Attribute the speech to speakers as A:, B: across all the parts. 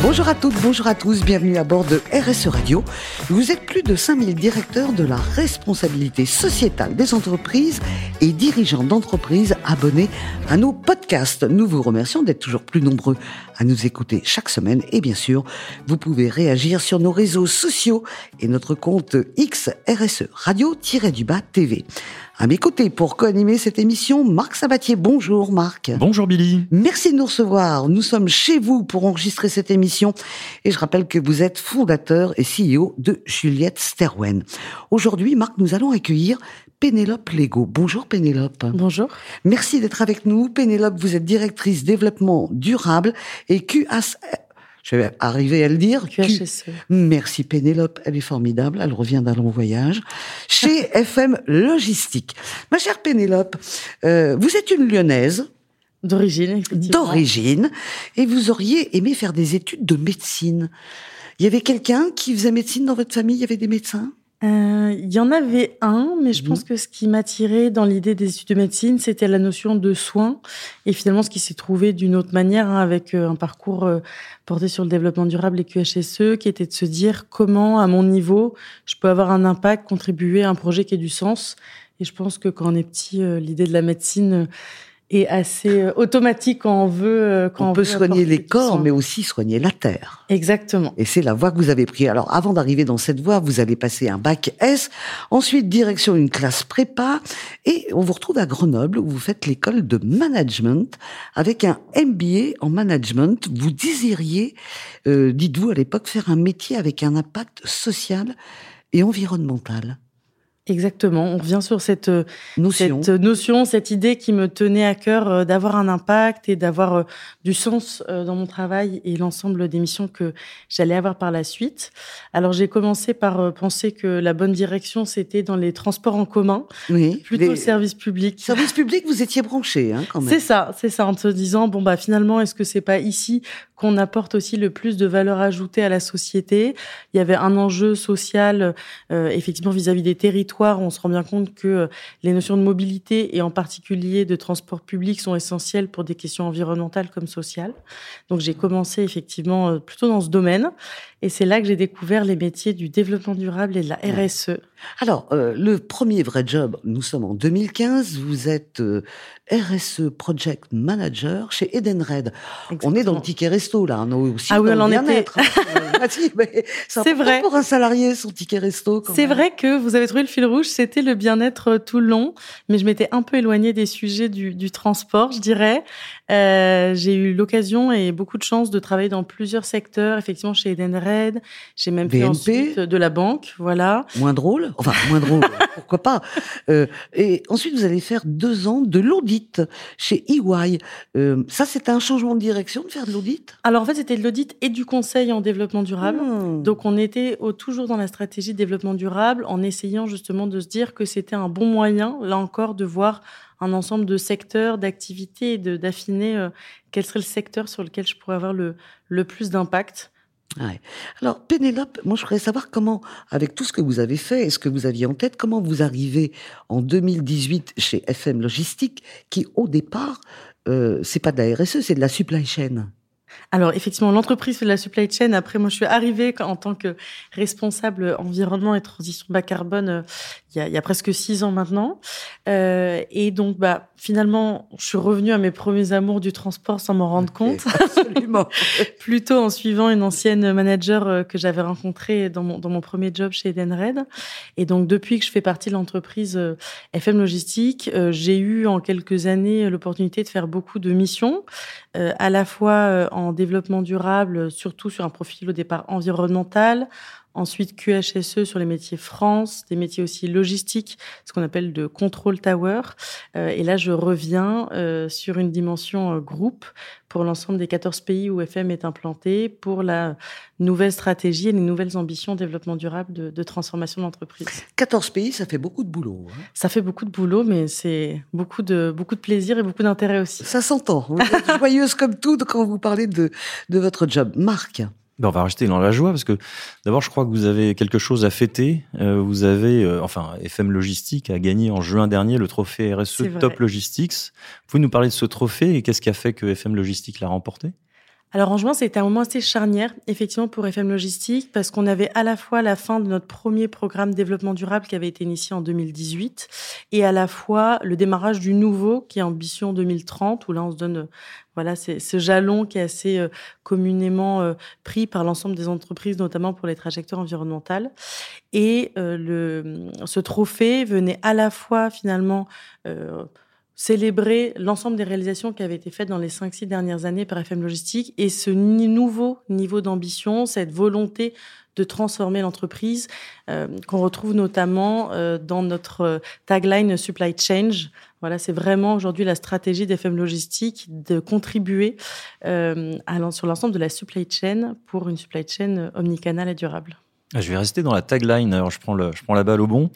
A: Bonjour à toutes, bonjour à tous, bienvenue à bord de RSE Radio. Vous êtes plus de 5000 directeurs de la responsabilité sociétale des entreprises et dirigeants d'entreprises abonnés à nos podcasts. Nous vous remercions d'être toujours plus nombreux à nous écouter chaque semaine et bien sûr, vous pouvez réagir sur nos réseaux sociaux et notre compte X RSE Radio-du-bas TV. À mes côtés pour co-animer cette émission, Marc Sabatier. Bonjour Marc.
B: Bonjour Billy.
A: Merci de nous recevoir. Nous sommes chez vous pour enregistrer cette émission et je rappelle que vous êtes fondateur et CEO de Juliette Sterwen. Aujourd'hui, Marc, nous allons accueillir Pénélope Lego. Bonjour Pénélope.
C: Bonjour.
A: Merci d'être avec nous. Pénélope, vous êtes directrice développement durable et QAS je vais arriver à le dire.
C: QHSE.
A: Merci Pénélope, elle est formidable, elle revient d'un long voyage. Chez FM Logistique. Ma chère Pénélope, euh, vous êtes une lyonnaise.
C: D'origine,
A: D'origine. Et vous auriez aimé faire des études de médecine. Il y avait quelqu'un qui faisait médecine dans votre famille? Il y avait des médecins?
C: Euh, il y en avait un, mais je pense mhm. que ce qui m'attirait dans l'idée des études de médecine, c'était la notion de soins. Et finalement, ce qui s'est trouvé d'une autre manière, hein, avec euh, un parcours euh, porté sur le développement durable et QHSE, qui était de se dire comment, à mon niveau, je peux avoir un impact, contribuer à un projet qui ait du sens. Et je pense que quand on est petit, l'idée de la médecine est assez euh, automatique quand on veut. Euh,
A: quand on, peut soigner les corps, mais aussi soigner la terre.
C: Exactement.
A: Et c'est la voie que vous avez prise. Alors, avant d'arriver dans cette voie, vous allez passer un bac S, ensuite direction une classe prépa, et on vous retrouve à Grenoble où vous faites l'école de management avec un MBA en management. Vous désiriez, euh, dites-vous à l'époque, faire un métier avec un impact social et environnemental.
C: Exactement. On revient sur cette euh, notion. cette notion, cette idée qui me tenait à cœur euh, d'avoir un impact et d'avoir euh, du sens dans mon travail et l'ensemble des missions que j'allais avoir par la suite. Alors j'ai commencé par penser que la bonne direction c'était dans les transports en commun, oui, plutôt le service public.
A: Service public, vous étiez branché, hein, quand même.
C: C'est ça, c'est ça, en se disant bon bah finalement est-ce que c'est pas ici qu'on apporte aussi le plus de valeur ajoutée à la société? Il y avait un enjeu social effectivement vis-à-vis -vis des territoires on se rend bien compte que euh, les notions de mobilité et en particulier de transport public sont essentielles pour des questions environnementales comme sociales. Donc j'ai commencé effectivement euh, plutôt dans ce domaine et c'est là que j'ai découvert les métiers du développement durable et de la RSE.
A: Alors, euh, le premier vrai job, nous sommes en 2015, vous êtes RSE Project Manager chez Edenred. On est dans le ticket resto, là, on est aussi
C: ah oui,
A: on
C: en était.
A: c'est vrai. pour un salarié, son ticket resto.
C: C'est vrai que vous avez trouvé le fil rouge, c'était le bien-être euh, tout le long, mais je m'étais un peu éloignée des sujets du, du transport, je dirais. Euh, j'ai eu l'occasion et beaucoup de chance de travailler dans plusieurs secteurs, effectivement chez Edenred. J'ai même fait ensuite de la banque, voilà.
A: Moins drôle, enfin moins drôle, pourquoi pas. Euh, et ensuite, vous allez faire deux ans de l'audit chez EY. Euh, ça, c'était un changement de direction de faire de l'audit?
C: Alors en fait, c'était de l'audit et du conseil en développement durable. Hmm. Donc on était au, toujours dans la stratégie de développement durable en essayant justement de se dire que c'était un bon moyen, là encore, de voir un ensemble de secteurs, d'activités et d'affiner euh, quel serait le secteur sur lequel je pourrais avoir le, le plus d'impact.
A: Ouais. Alors, Pénélope, moi, je voudrais savoir comment, avec tout ce que vous avez fait et ce que vous aviez en tête, comment vous arrivez en 2018 chez FM Logistique, qui, au départ, euh, c'est pas de la RSE, c'est de la supply chain?
C: Alors effectivement, l'entreprise fait de la supply chain. Après, moi, je suis arrivée en tant que responsable environnement et transition bas carbone euh, il y a, il y a presque six ans maintenant. Euh, et donc, bah, finalement, je suis revenue à mes premiers amours du transport sans m'en rendre compte.
A: Absolument.
C: Plutôt en suivant une ancienne manager euh, que j'avais rencontrée dans mon, dans mon premier job chez Edenred. Et donc, depuis que je fais partie de l'entreprise FM Logistique, j'ai eu en quelques années l'opportunité de faire beaucoup de missions, à la fois en développement durable, surtout sur un profil au départ environnemental, Ensuite, QHSE sur les métiers France, des métiers aussi logistiques, ce qu'on appelle de control tower. Euh, et là, je reviens euh, sur une dimension euh, groupe pour l'ensemble des 14 pays où FM est implanté, pour la nouvelle stratégie et les nouvelles ambitions de développement durable de, de transformation d'entreprise.
A: 14 pays, ça fait beaucoup de boulot. Hein
C: ça fait beaucoup de boulot, mais c'est beaucoup de, beaucoup de plaisir et beaucoup d'intérêt aussi.
A: Ça s'entend. Vous êtes joyeuse comme tout quand vous parlez de, de votre job. Marc
B: Ben, on va rester dans la joie parce que d'abord, je crois que vous avez quelque chose à fêter. Euh, vous avez, euh, enfin, FM Logistique a gagné en juin dernier le trophée RSE Top Logistics. Vous pouvez nous parler de ce trophée et qu'est-ce qui a fait que FM Logistique l'a remporté?
C: Alors en juin, c'était un moment assez charnière, effectivement, pour FM Logistique, parce qu'on avait à la fois la fin de notre premier programme développement durable qui avait été initié en 2018, et à la fois le démarrage du nouveau, qui est Ambition 2030, où là on se donne voilà, c'est ce jalon qui est assez euh, communément euh, pris par l'ensemble des entreprises, notamment pour les trajectoires environnementales. Et euh, le, ce trophée venait à la fois finalement célébrer l'ensemble des réalisations qui avaient été faites dans les 5-6 dernières années par FM Logistique et ce nouveau niveau d'ambition, cette volonté de transformer l'entreprise euh, qu'on retrouve notamment euh, dans notre euh, tagline Supply Change. Voilà, c'est vraiment aujourd'hui la stratégie d'FM Logistique de contribuer à, sur l'ensemble de la supply chain pour une supply chain omnicanale et durable.
B: Ah, je vais rester dans la tagline. Alors, je prends, le, je prends la balle au bon.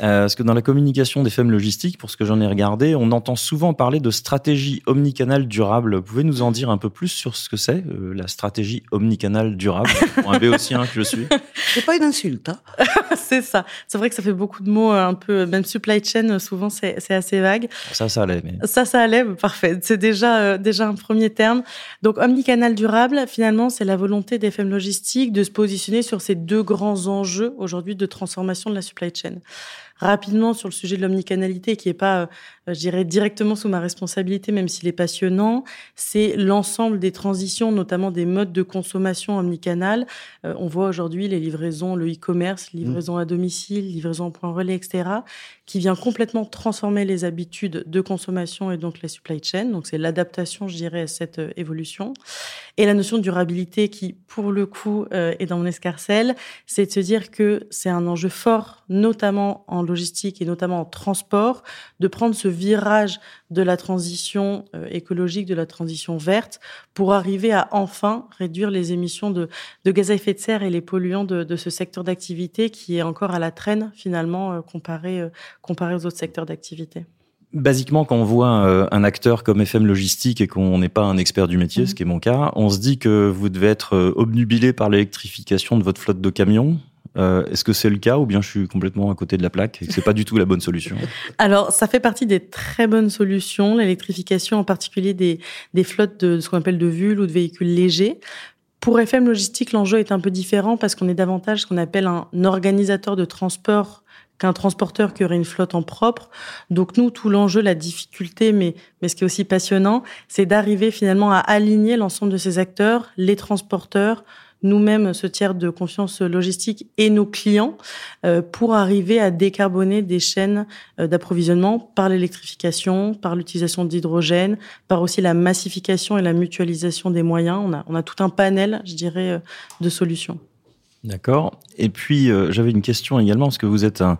B: Euh, parce que dans la communication des femmes logistiques, pour ce que j'en ai regardé, on entend souvent parler de stratégie omnicanale durable. Vous pouvez nous en dire un peu plus sur ce que c'est, euh, la stratégie omnicanale durable, pour un béotien que je suis
A: C'est pas une insulte. Hein
C: c'est ça. C'est vrai que ça fait beaucoup de mots, un peu, même supply chain, souvent c'est assez vague.
B: Ça, ça allait. Mais...
C: Ça, ça allait, parfait. C'est déjà, euh, déjà un premier terme. Donc, omnicanal durable, finalement, c'est la volonté des femmes logistiques de se positionner sur ces deux grands enjeux aujourd'hui de transformation de la supply chain rapidement sur le sujet de l'omnicanalité, qui est pas, euh, je dirais, directement sous ma responsabilité, même s'il est passionnant. C'est l'ensemble des transitions, notamment des modes de consommation omnicanal. Euh, on voit aujourd'hui les livraisons, le e-commerce, livraison à domicile, livraison en point relais, etc., qui vient complètement transformer les habitudes de consommation et donc la supply chain. Donc c'est l'adaptation, je dirais, à cette euh, évolution. Et la notion de durabilité qui, pour le coup, est dans mon escarcelle, c'est de se dire que c'est un enjeu fort, notamment en logistique et notamment en transport, de prendre ce virage de la transition euh, écologique, de la transition verte, pour arriver à enfin réduire les émissions de, gaz à effet de serre et les polluants de, ce secteur d'activité qui est encore à la traîne finalement euh, comparé, euh, comparé aux autres secteurs d'activité.
B: Basiquement, quand on voit un acteur comme FM Logistique et qu'on n'est pas un expert du métier, ce mhm. qui est mon cas, on se dit que vous devez être obnubilé par l'électrification de votre flotte de camions. Euh, est-ce que c'est le cas ou bien je suis complètement à côté de la plaque et que c'est pas du tout la bonne solution?
C: Alors, ça fait partie des très bonnes solutions, l'électrification en particulier des, des flottes de, ce qu'on appelle de VUL ou de véhicules légers. Pour FM Logistique, l'enjeu est un peu différent parce qu'on est davantage ce qu'on appelle un organisateur de transport qu'un transporteur qui aurait une flotte en propre. Donc nous, tout l'enjeu, la difficulté, mais, mais ce qui est aussi passionnant, c'est d'arriver finalement à aligner l'ensemble de ces acteurs, les transporteurs, nous-mêmes ce tiers de confiance logistique et nos clients euh, pour arriver à décarboner des chaînes euh, d'approvisionnement par l'électrification, par l'utilisation d'hydrogène, par aussi la massification et la mutualisation des moyens. On a, on a tout un panel, je dirais, euh, de solutions.
B: D'accord. Et puis, j'avais une question également, parce que vous êtes un,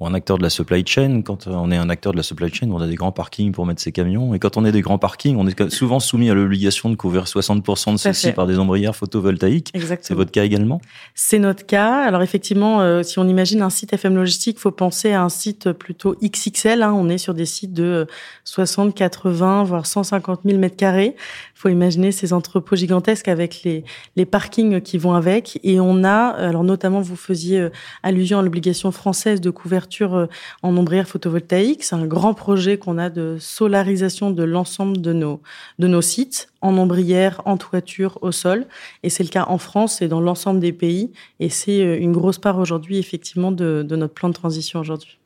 B: Bon, un acteur de la supply chain, quand on est un acteur de la supply chain, on a des grands parkings pour mettre ses camions. Et quand on est des grands parkings, on est souvent soumis à l'obligation de couvrir 60% de ceux-ci par des ombrières photovoltaïques. C'est votre cas également?
C: C'est notre cas. Alors effectivement, euh, si on imagine un site FM Logistique, faut penser à un site plutôt XXL. Hein. On est sur des sites de 60, 80, voire 150 000 mètres carrés. faut imaginer ces entrepôts gigantesques avec les, les parkings qui vont avec. Et on a, alors notamment, vous faisiez euh, allusion à l'obligation française de couverture euh, en ombrière photovoltaïque. C'est un grand projet qu'on a de solarisation de l'ensemble de nos, de nos sites en ombrière, en toiture, au sol. Et c'est le cas en France et dans l'ensemble des pays. Et c'est euh, une grosse part aujourd'hui, effectivement, de, notre plan de transition aujourd'hui.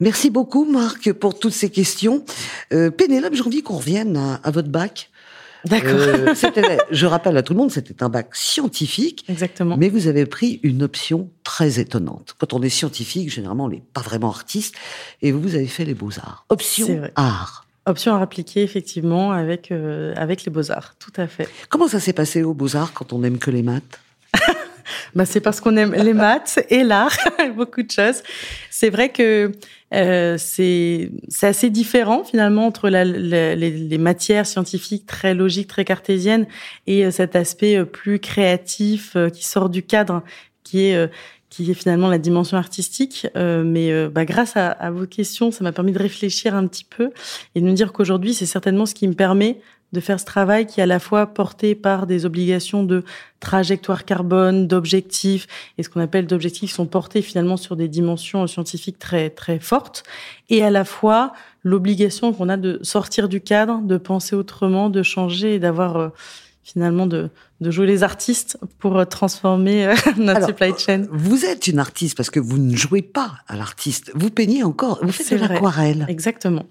A: Merci beaucoup, Marc, pour toutes ces questions. Euh, Pénélope, j'ai envie qu'on revienne à votre bac.
C: D'accord. Euh,
A: je rappelle à tout le monde, c'était un bac scientifique.
C: Exactement.
A: Mais vous avez pris une option très étonnante. Quand on est scientifique, généralement, on n'est pas vraiment artiste. Et vous, avez fait les beaux-arts. Option art.
C: Option à appliquer, effectivement, avec, euh, avec les beaux-arts. Tout à fait.
A: Comment ça s'est passé aux beaux-arts quand on n'aime que les maths?
C: Bah, c'est parce qu'on aime les maths et l'art, beaucoup de choses. C'est vrai que euh, c'est assez différent finalement entre la, les, les, matières scientifiques très logiques, très cartésiennes et euh, cet aspect euh, plus créatif euh, qui sort du cadre, qui est qui est finalement la dimension artistique. mais bah, grâce à, vos questions, ça m'a permis de réfléchir un petit peu et de me dire qu'aujourd'hui, c'est certainement ce qui me permet de faire ce travail qui est à la fois porté par des obligations de trajectoire carbone, d'objectifs, et ce qu'on appelle d'objectifs sont portés finalement sur des dimensions scientifiques très très fortes, et à la fois l'obligation qu'on a de sortir du cadre, de penser autrement, de changer et d'avoir euh, finalement de, de jouer les artistes pour euh, transformer euh, notre supply chain.
A: Vous êtes une artiste parce que vous ne jouez pas à l'artiste. Vous peignez encore, vous faites de l'aquarelle.
C: Exactement.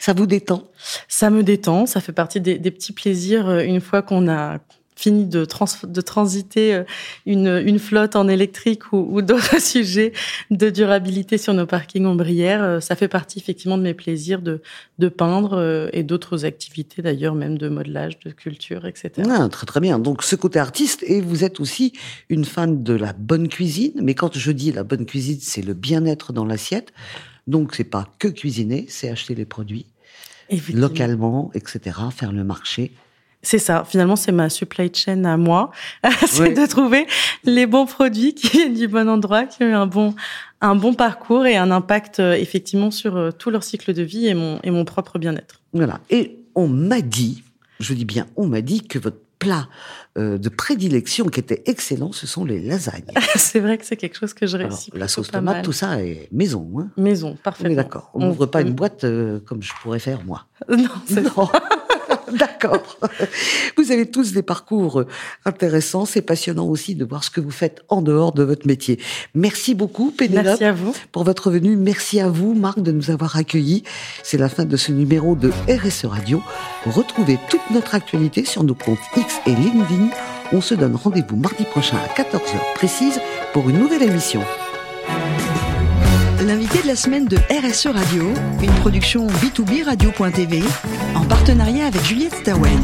A: Ça vous détend?
C: Ça me détend, ça fait partie des, des petits plaisirs une fois qu'on a fini de, de transiter euh, une, une, flotte en électrique ou, ou d'autres sujets de durabilité sur nos parkings ombrières, euh, ça fait partie effectivement de mes plaisirs de, de peindre euh, et d'autres activités d'ailleurs, même de modelage, de culture, etc.
A: Ah, très très bien. Donc ce côté artiste et vous êtes aussi une fan de la bonne cuisine. Mais quand je dis la bonne cuisine, c'est le bien-être dans l'assiette. Donc c'est pas que cuisiner, c'est acheter les produits localement, etc. Faire le marché.
C: C'est ça. Finalement, c'est ma supply chain à moi. c'est de trouver les bons produits qui viennent du bon endroit, qui ont un bon, un bon parcours et un impact euh, effectivement sur euh, tout leur cycle de vie et mon, et mon propre bien-être.
A: Voilà. Et on m'a dit, je dis bien, on m'a dit que votre plat euh, de prédilection qui était excellent, ce sont les lasagnes.
C: c'est vrai que c'est quelque chose que je réussis.
A: la sauce tomate, tout ça est maison. Hein
C: maison, parfaitement.
A: d'accord. On n'ouvre pas une boîte comme je pourrais faire moi.
C: Non, c'est non.
A: D'accord. Vous avez tous des parcours intéressants. C'est passionnant aussi de voir ce que vous faites en dehors de votre métier. Merci beaucoup, Pénélope.
C: Merci à vous.
A: Pour votre venue. Merci à vous, Marc, de nous avoir accueillis. C'est la fin de ce numéro de RSE Radio. Retrouvez toute notre actualité sur nos comptes X et LinkedIn. On se donne rendez-vous mardi prochain à 14h précise pour une nouvelle émission.
D: L'invité de la semaine de RSE Radio, une production B2B Radio.tv en partenariat avec Juliette Stawen.